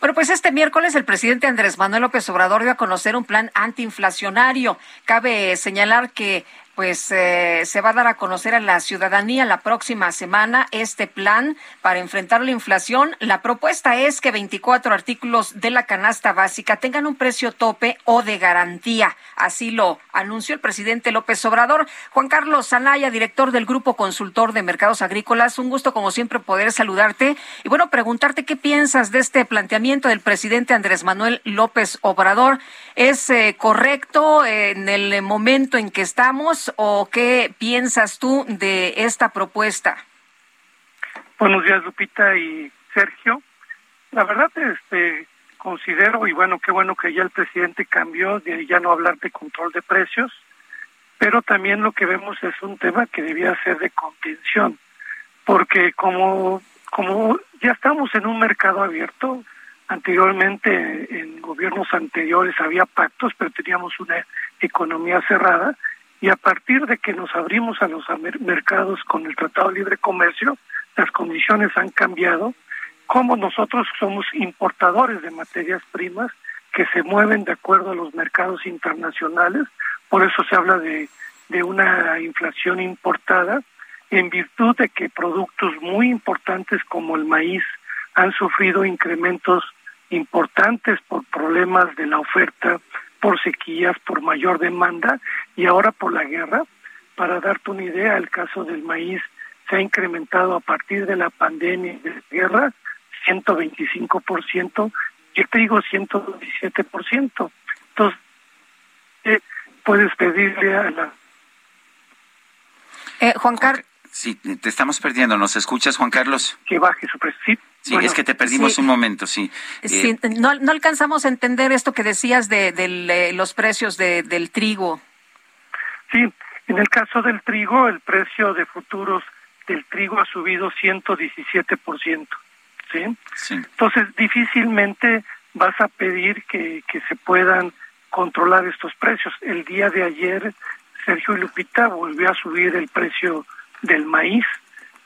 Bueno, pues este miércoles el presidente Andrés Manuel López Obrador dio a conocer un plan antiinflacionario. Cabe señalar que pues eh, se va a dar a conocer a la ciudadanía la próxima semana este plan para enfrentar la inflación. La propuesta es que 24 artículos de la canasta básica tengan un precio tope o de garantía. Así lo anunció el presidente López Obrador. Juan Carlos Anaya, director del Grupo Consultor de Mercados Agrícolas, un gusto como siempre poder saludarte y bueno, preguntarte qué piensas de este planteamiento del presidente Andrés Manuel López Obrador. ¿Es eh, correcto en el momento en que estamos? O qué piensas tú de esta propuesta? Buenos días, Lupita y Sergio. La verdad, este, considero, y bueno, qué bueno que ya el presidente cambió de ya no hablar de control de precios, pero también lo que vemos es un tema que debía ser de contención, porque como, como ya estamos en un mercado abierto, anteriormente en gobiernos anteriores había pactos, pero teníamos una economía cerrada, y a partir de que nos abrimos a los mercados con el Tratado de Libre Comercio, las condiciones han cambiado, como nosotros somos importadores de materias primas que se mueven de acuerdo a los mercados internacionales, por eso se habla de, de una inflación importada, en virtud de que productos muy importantes como el maíz han sufrido incrementos importantes por problemas de la oferta por sequías, por mayor demanda y ahora por la guerra. Para darte una idea, el caso del maíz se ha incrementado a partir de la pandemia y de la guerra 125% y el trigo 117%. Entonces, eh, puedes pedirle a la... Eh, Juan Carlos. Sí, te estamos perdiendo. ¿Nos escuchas, Juan Carlos? Que baje su precio. Sí, es que te perdimos un momento, sí. sí eh, no, no, alcanzamos a entender esto que decías de, de los precios de, del trigo. Sí, en el caso del trigo, el precio de futuros del trigo ha subido 117%. ¿sí? sí. Entonces, difícilmente vas a pedir que, que se puedan controlar estos precios. El día de ayer, Sergio y Lupita volvió a subir el precio del maíz.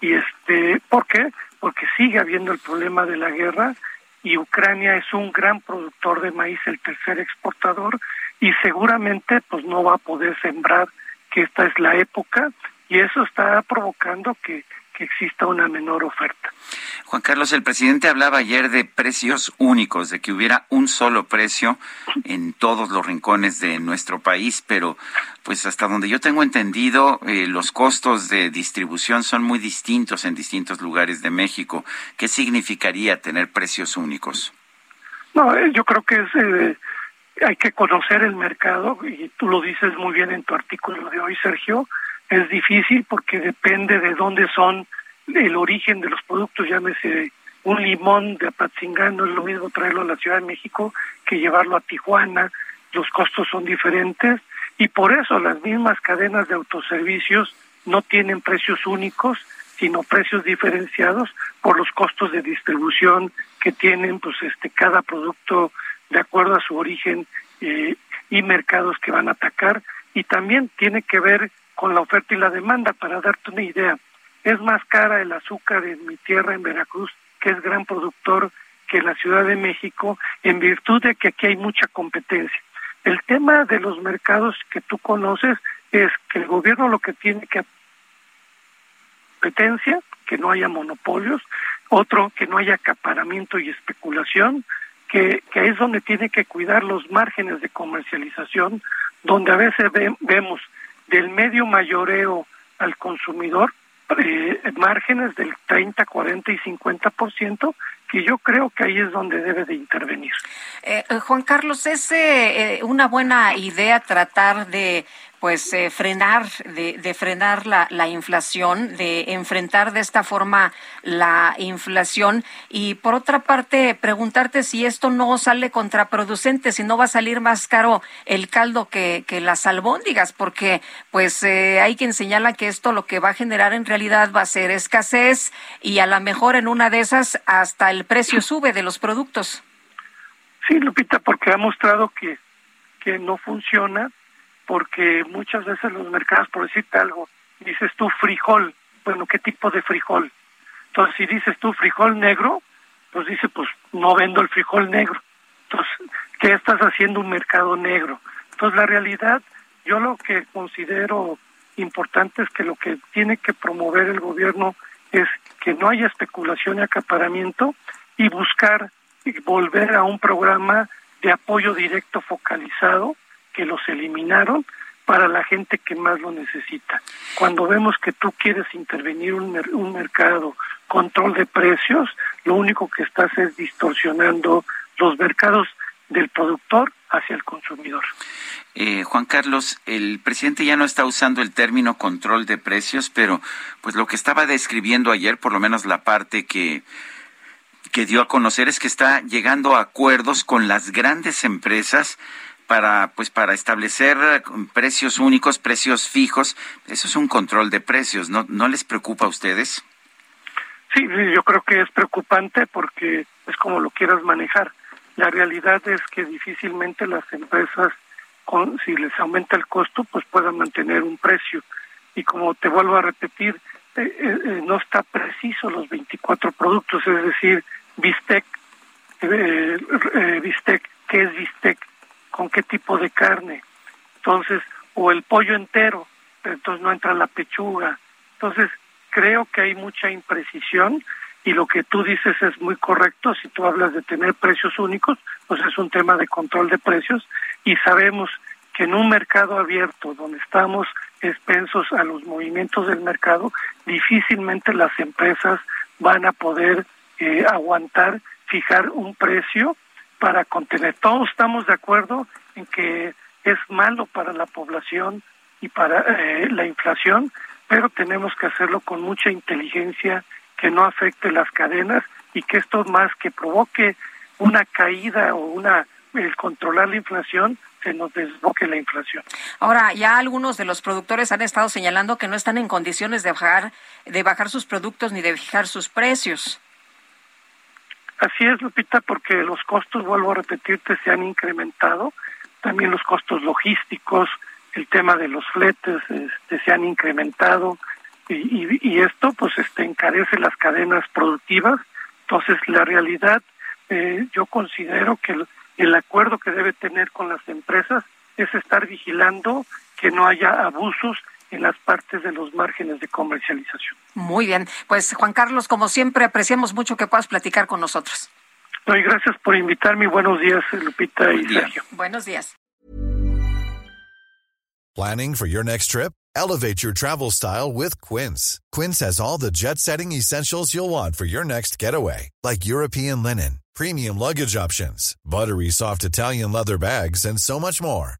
¿Y este por qué? porque sigue habiendo el problema de la guerra y Ucrania es un gran productor de maíz, el tercer exportador, y seguramente pues no va a poder sembrar que esta es la época y eso está provocando que exista una menor oferta. Juan Carlos, el presidente hablaba ayer de precios únicos, de que hubiera un solo precio en todos los rincones de nuestro país, pero pues hasta donde yo tengo entendido, eh, los costos de distribución son muy distintos en distintos lugares de México. ¿Qué significaría tener precios únicos? No, eh, yo creo que es, eh, hay que conocer el mercado y tú lo dices muy bien en tu artículo de hoy, Sergio es difícil porque depende de dónde son el origen de los productos, llámese un limón de Apatzingán, no es lo mismo traerlo a la Ciudad de México que llevarlo a Tijuana, los costos son diferentes y por eso las mismas cadenas de autoservicios no tienen precios únicos, sino precios diferenciados por los costos de distribución que tienen pues este cada producto de acuerdo a su origen eh, y mercados que van a atacar. Y también tiene que ver con la oferta y la demanda. Para darte una idea, es más cara el azúcar en mi tierra, en Veracruz, que es gran productor que la Ciudad de México, en virtud de que aquí hay mucha competencia. El tema de los mercados que tú conoces es que el gobierno lo que tiene que competencia, que no haya monopolios, otro que no haya acaparamiento y especulación, que, que es donde tiene que cuidar los márgenes de comercialización, donde a veces vemos del medio mayoreo al consumidor eh, márgenes del 30, 40 y 50%, que yo creo que ahí es donde debe de intervenir. Eh, eh Juan Carlos, ¿es eh, una buena idea tratar de pues eh, frenar, de, de frenar la, la, inflación, de enfrentar de esta forma la inflación y por otra parte preguntarte si esto no sale contraproducente, si no va a salir más caro el caldo que, que las albóndigas, porque pues eh, hay quien señala que esto lo que va a generar en realidad va a ser escasez y a lo mejor en una de esas hasta el precio sube de los productos. Sí, Lupita, porque ha mostrado que, que no funciona, porque muchas veces los mercados, por decirte algo, dices tú frijol, bueno, ¿qué tipo de frijol? Entonces, si dices tú frijol negro, pues dice, pues no vendo el frijol negro. Entonces, ¿qué estás haciendo un mercado negro? Entonces, la realidad, yo lo que considero importante es que lo que tiene que promover el gobierno es que no haya especulación y acaparamiento y buscar volver a un programa de apoyo directo focalizado que los eliminaron para la gente que más lo necesita. Cuando vemos que tú quieres intervenir un, mercado, control de precios, lo único que estás es distorsionando los mercados del productor hacia el consumidor. Eh, Juan Carlos, el presidente ya no está usando el término control de precios, pero pues lo que estaba describiendo ayer, por lo menos la parte que que dio a conocer es que está llegando a acuerdos con las grandes empresas para pues para establecer precios únicos, precios fijos. Eso es un control de precios, ¿no no les preocupa a ustedes? Sí, yo creo que es preocupante porque es como lo quieras manejar. La realidad es que difícilmente las empresas con, si les aumenta el costo, pues puedan mantener un precio. Y como te vuelvo a repetir, eh, eh, no está preciso los 24 productos, es decir, bistec, eh, eh, bistec, ¿qué es bistec? ¿Con qué tipo de carne? Entonces, o el pollo entero, pero entonces no entra la pechuga. Entonces, creo que hay mucha imprecisión y lo que tú dices es muy correcto. Si tú hablas de tener precios únicos, pues es un tema de control de precios y sabemos que en un mercado abierto donde estamos expensos a los movimientos del mercado, difícilmente las empresas van a poder eh, aguantar, fijar un precio para contener. Todos estamos de acuerdo en que es malo para la población y para eh, la inflación, pero tenemos que hacerlo con mucha inteligencia, que no afecte las cadenas y que esto más que provoque una caída o una el controlar la inflación se nos desboque la inflación. Ahora, ya algunos de los productores han estado señalando que no están en condiciones de bajar de bajar sus productos ni de fijar sus precios. Así es, Lupita, porque los costos, vuelvo a repetirte, se han incrementado, también los costos logísticos, el tema de los fletes este, se han incrementado y, esto pues este, encarece las cadenas productivas. Entonces, la realidad, eh, yo considero que el acuerdo que debe tener con las empresas es estar vigilando que no haya abusos en las partes de los márgenes de comercialización. Muy bien, pues Juan Carlos, como siempre, apreciamos mucho que puedas platicar con nosotros. No, y gracias por invitarme. Buenos días, Lupita y Sergio. Buenos días. Planning for your next trip? Elevate your travel style with Quince. Quince has all the jet-setting essentials you'll want for your next getaway, like European linen, premium luggage options, buttery soft Italian leather bags, and so much more